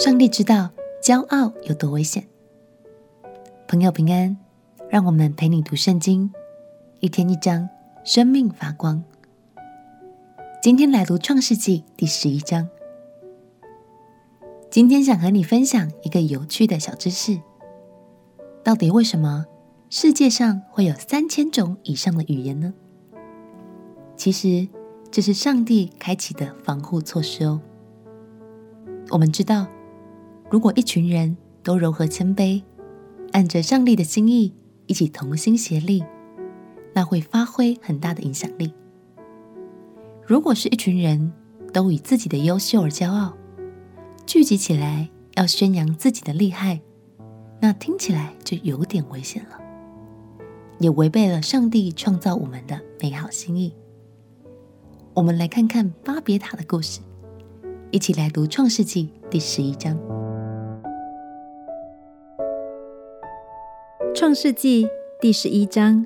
上帝知道骄傲有多危险。朋友平安，让我们陪你读圣经，一天一章，生命发光。今天来读创世纪第十一章。今天想和你分享一个有趣的小知识：到底为什么世界上会有三千种以上的语言呢？其实这是上帝开启的防护措施哦。我们知道，如果一群人都柔和谦卑，按着上帝的心意一起同心协力，那会发挥很大的影响力。如果是一群人都以自己的优秀而骄傲，聚集起来要宣扬自己的厉害，那听起来就有点危险了，也违背了上帝创造我们的美好心意。我们来看看巴别塔的故事。一起来读《创世纪》第十一章。《创世纪》第十一章。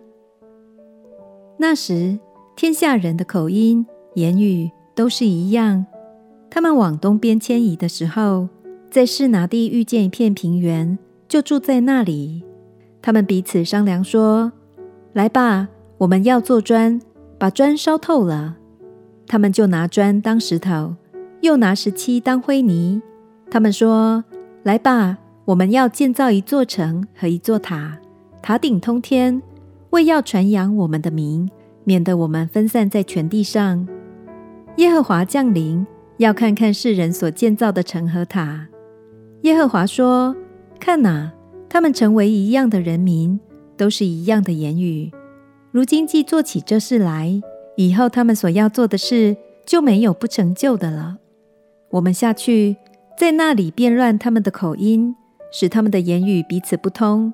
那时，天下人的口音、言语都是一样。他们往东边迁移的时候，在示拿地遇见一片平原，就住在那里。他们彼此商量说：“来吧，我们要做砖，把砖烧透了。”他们就拿砖当石头。又拿石漆当灰泥。他们说：“来吧，我们要建造一座城和一座塔，塔顶通天，为要传扬我们的名，免得我们分散在全地上。”耶和华降临，要看看世人所建造的城和塔。耶和华说：“看哪，他们成为一样的人民，都是一样的言语。如今既做起这事来，以后他们所要做的事就没有不成就的了。”我们下去，在那里变乱他们的口音，使他们的言语彼此不通。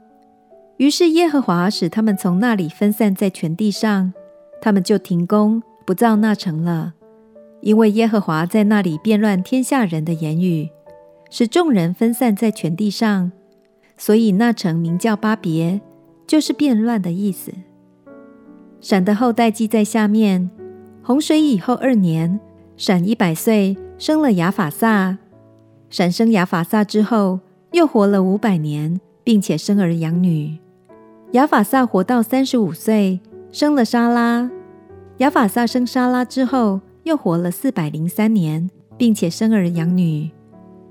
于是耶和华使他们从那里分散在全地上，他们就停工不造那城了，因为耶和华在那里变乱天下人的言语，使众人分散在全地上，所以那城名叫巴别，就是变乱的意思。闪的后代记在下面：洪水以后二年，闪一百岁。生了亚法萨，闪生亚法萨之后，又活了五百年，并且生儿养女。亚法萨活到三十五岁，生了沙拉。亚法萨生沙拉之后，又活了四百零三年，并且生儿养女。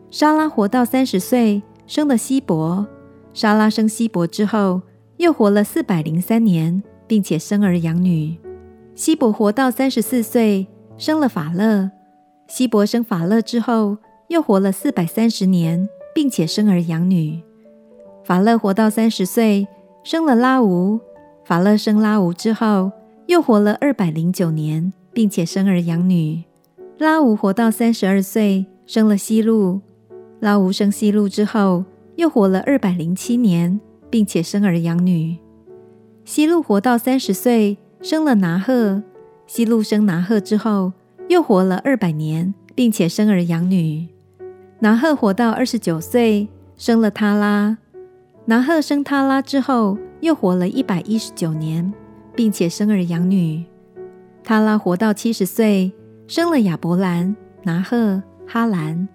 沙拉活到三十岁，生了希伯。沙拉生希伯之后，又活了四百零三年，并且生儿养女。希伯活到三十四岁，生了法勒。希伯生法勒之后，又活了四百三十年，并且生儿养女。法勒活到三十岁，生了拉吾。法勒生拉吾之后，又活了二百零九年，并且生儿养女。拉吾活到三十二岁，生了西路。拉吾生西路之后，又活了二百零七年，并且生儿养女。西路活到三十岁，生了拿鹤。西路生拿鹤之后，又活了二百年，并且生儿养女。拿鹤活到二十九岁，生了他拉。拿鹤生他拉之后，又活了一百一十九年，并且生儿养女。他拉活到七十岁，生了亚伯兰、拿鹤、哈兰。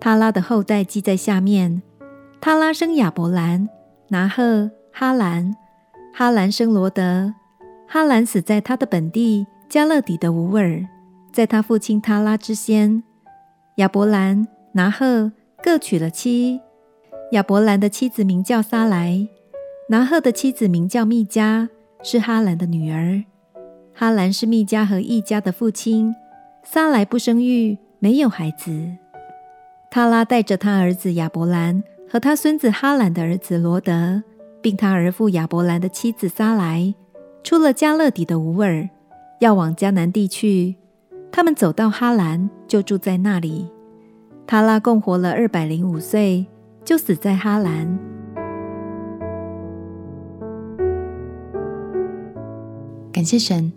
他拉的后代记在下面：他拉生亚伯兰、拿鹤、哈兰。哈兰生罗德。哈兰死在他的本地加勒底的乌尔。在他父亲他拉之先，亚伯兰、拿鹤各娶了妻。亚伯兰的妻子名叫撒莱，拿鹤的妻子名叫密迦，是哈兰的女儿。哈兰是密迦和异家的父亲。撒莱不生育，没有孩子。他拉带着他儿子亚伯兰和他孙子哈兰的儿子罗德，并他儿父亚伯兰的妻子撒莱，出了加勒底的乌尔，要往迦南地去。他们走到哈兰，就住在那里。他拉共活了二百零五岁，就死在哈兰。感谢神，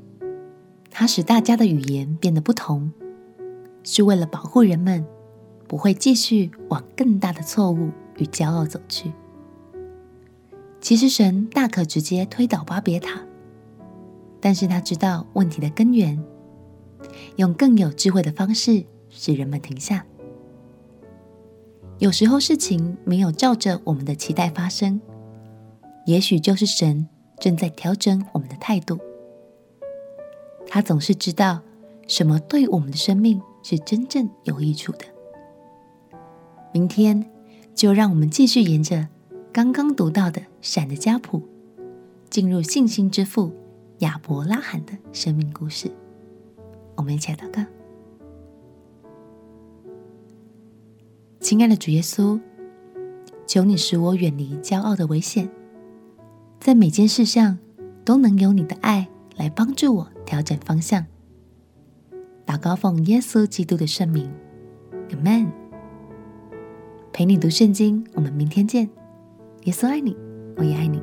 他使大家的语言变得不同，是为了保护人们不会继续往更大的错误与骄傲走去。其实神大可直接推倒巴别塔，但是他知道问题的根源。用更有智慧的方式使人们停下。有时候事情没有照着我们的期待发生，也许就是神正在调整我们的态度。他总是知道什么对我们的生命是真正有益处的。明天就让我们继续沿着刚刚读到的闪的家谱，进入信心之父亚伯拉罕的生命故事。我们一起来祷告。亲爱的主耶稣，求你使我远离骄傲的危险，在每件事上都能有你的爱来帮助我调整方向。祷告奉耶稣基督的圣名，阿门。陪你读圣经，我们明天见。耶稣爱你，我也爱你。